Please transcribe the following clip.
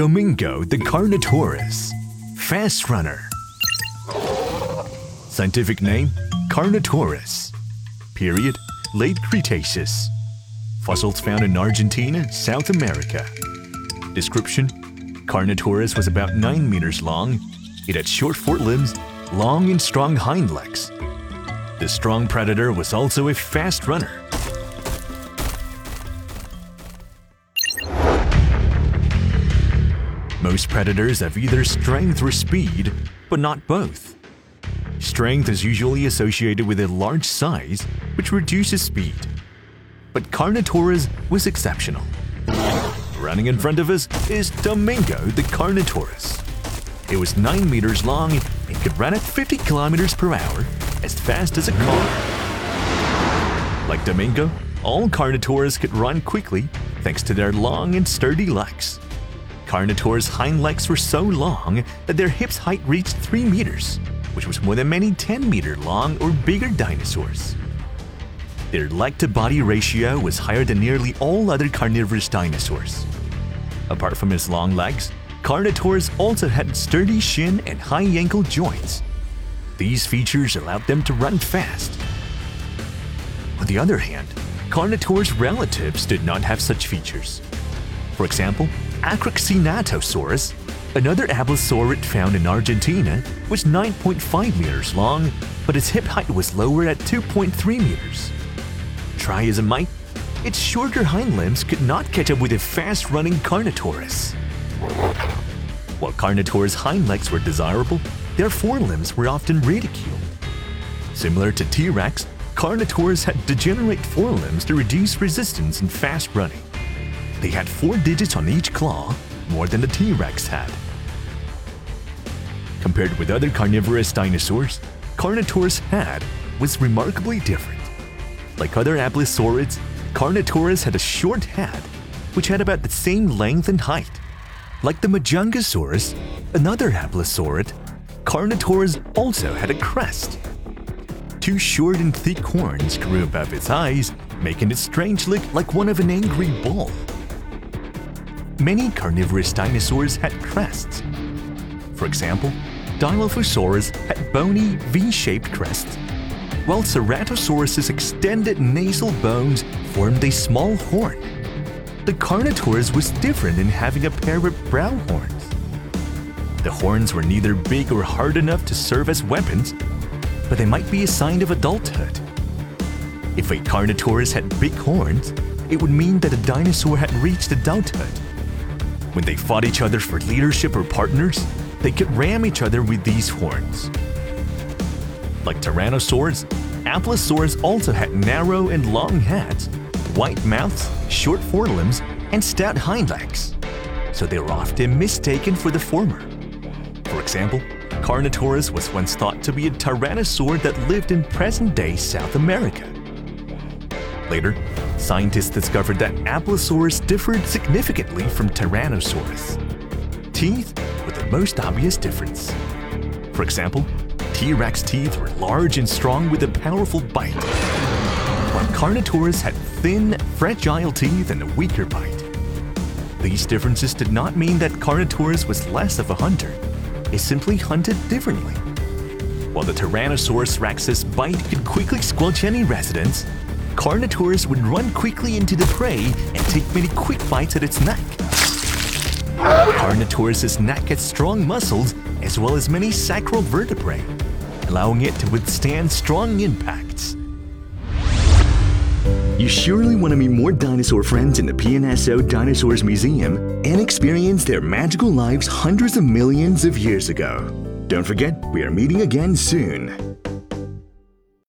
Domingo the Carnotaurus, fast runner. Scientific name Carnotaurus. Period Late Cretaceous. Fossils found in Argentina, South America. Description Carnotaurus was about 9 meters long. It had short forelimbs, long and strong hind legs. The strong predator was also a fast runner. Most predators have either strength or speed, but not both. Strength is usually associated with a large size, which reduces speed. But Carnotaurus was exceptional. Running in front of us is Domingo the Carnotaurus. It was 9 meters long and could run at 50 kilometers per hour, as fast as a car. Like Domingo, all Carnotaurus could run quickly thanks to their long and sturdy legs. Carnotaurus' hind legs were so long that their hips height reached 3 meters, which was more than many 10 meter long or bigger dinosaurs. Their leg to body ratio was higher than nearly all other carnivorous dinosaurs. Apart from its long legs, Carnotaurus also had sturdy shin and high ankle joints. These features allowed them to run fast. On the other hand, Carnotaurus relatives did not have such features. For example, Ekrixinatosaurus, another abelisaurid found in Argentina, was 9.5 meters long, but its hip height was lower at 2.3 meters. Try as it might, its shorter hind limbs could not catch up with a fast running Carnotaurus. While Carnotaurus' hind legs were desirable, their forelimbs were often ridiculed. Similar to T Rex, Carnotaurus had degenerate forelimbs to reduce resistance in fast running. They had four digits on each claw, more than the T Rex had. Compared with other carnivorous dinosaurs, Carnotaurus' head was remarkably different. Like other abelisaurids, Carnotaurus had a short head, which had about the same length and height. Like the Majungasaurus, another abelisaurid, Carnotaurus also had a crest. Two short and thick horns grew above its eyes, making it strange look like one of an angry bull. Many carnivorous dinosaurs had crests. For example, Dilophosaurus had bony V-shaped crests, while Ceratosaurus's extended nasal bones formed a small horn. The Carnotaurus was different in having a pair of brow horns. The horns were neither big or hard enough to serve as weapons, but they might be a sign of adulthood. If a Carnotaurus had big horns, it would mean that a dinosaur had reached adulthood. When they fought each other for leadership or partners, they could ram each other with these horns. Like tyrannosaurs, abelisaurs also had narrow and long heads, white mouths, short forelimbs, and stout hind legs, so they were often mistaken for the former. For example, Carnotaurus was once thought to be a tyrannosaur that lived in present day South America. Later, scientists discovered that Abelisaurus differed significantly from Tyrannosaurus. Teeth were the most obvious difference. For example, T Rex teeth were large and strong with a powerful bite, while Carnotaurus had thin, fragile teeth and a weaker bite. These differences did not mean that Carnotaurus was less of a hunter, it simply hunted differently. While the Tyrannosaurus rex's bite could quickly squelch any residents, Carnotaurus would run quickly into the prey and take many quick bites at its neck. Carnotaurus's neck had strong muscles as well as many sacral vertebrae, allowing it to withstand strong impacts. You surely want to meet more dinosaur friends in the PNSO Dinosaurs Museum and experience their magical lives hundreds of millions of years ago. Don't forget, we are meeting again soon.